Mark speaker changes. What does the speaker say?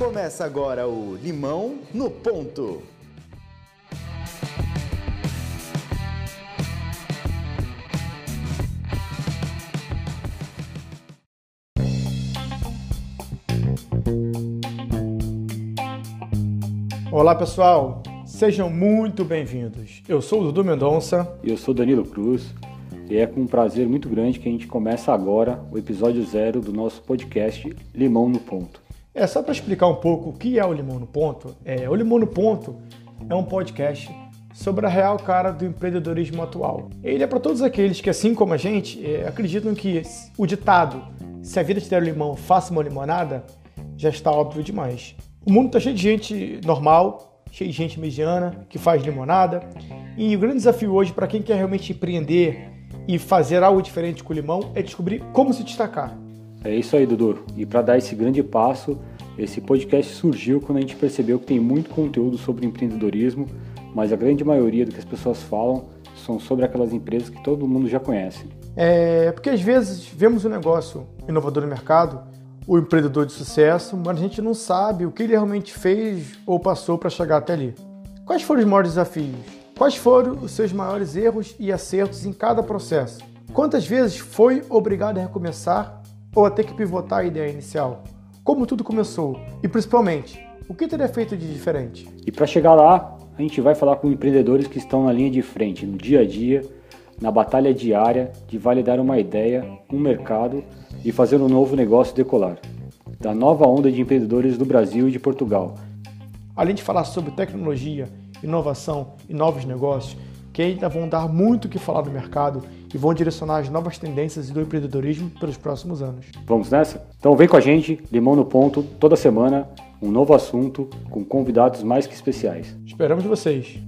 Speaker 1: Começa agora o Limão no Ponto.
Speaker 2: Olá pessoal, sejam muito bem-vindos. Eu sou o Dudu Mendonça.
Speaker 3: E eu sou Danilo Cruz. E é com um prazer muito grande que a gente começa agora o episódio zero do nosso podcast Limão no Ponto.
Speaker 2: É só para explicar um pouco o que é o Limão no Ponto. É, o Limão no Ponto é um podcast sobre a real cara do empreendedorismo atual. Ele é para todos aqueles que, assim como a gente, é, acreditam que o ditado "se a vida te der limão, faça uma limonada" já está óbvio demais. O mundo está cheio de gente normal, cheio de gente mediana que faz limonada. E o grande desafio hoje para quem quer realmente empreender e fazer algo diferente com o limão é descobrir como se destacar.
Speaker 3: É isso aí, Dudu. E para dar esse grande passo, esse podcast surgiu quando a gente percebeu que tem muito conteúdo sobre empreendedorismo, mas a grande maioria do que as pessoas falam são sobre aquelas empresas que todo mundo já conhece.
Speaker 2: É porque às vezes vemos um negócio inovador no mercado, o empreendedor de sucesso, mas a gente não sabe o que ele realmente fez ou passou para chegar até ali. Quais foram os maiores desafios? Quais foram os seus maiores erros e acertos em cada processo? Quantas vezes foi obrigado a recomeçar ou a ter que pivotar a ideia inicial? Como tudo começou? E principalmente, o que teria feito de diferente?
Speaker 3: E para chegar lá, a gente vai falar com empreendedores que estão na linha de frente, no dia a dia, na batalha diária de validar uma ideia, um mercado e fazer um novo negócio decolar. Da nova onda de empreendedores do Brasil e de Portugal.
Speaker 2: Além de falar sobre tecnologia, inovação e novos negócios, que ainda vão dar muito o que falar no mercado e vão direcionar as novas tendências do empreendedorismo pelos próximos anos.
Speaker 3: Vamos nessa? Então vem com a gente, Limão no Ponto, toda semana, um novo assunto com convidados mais que especiais.
Speaker 2: Esperamos vocês!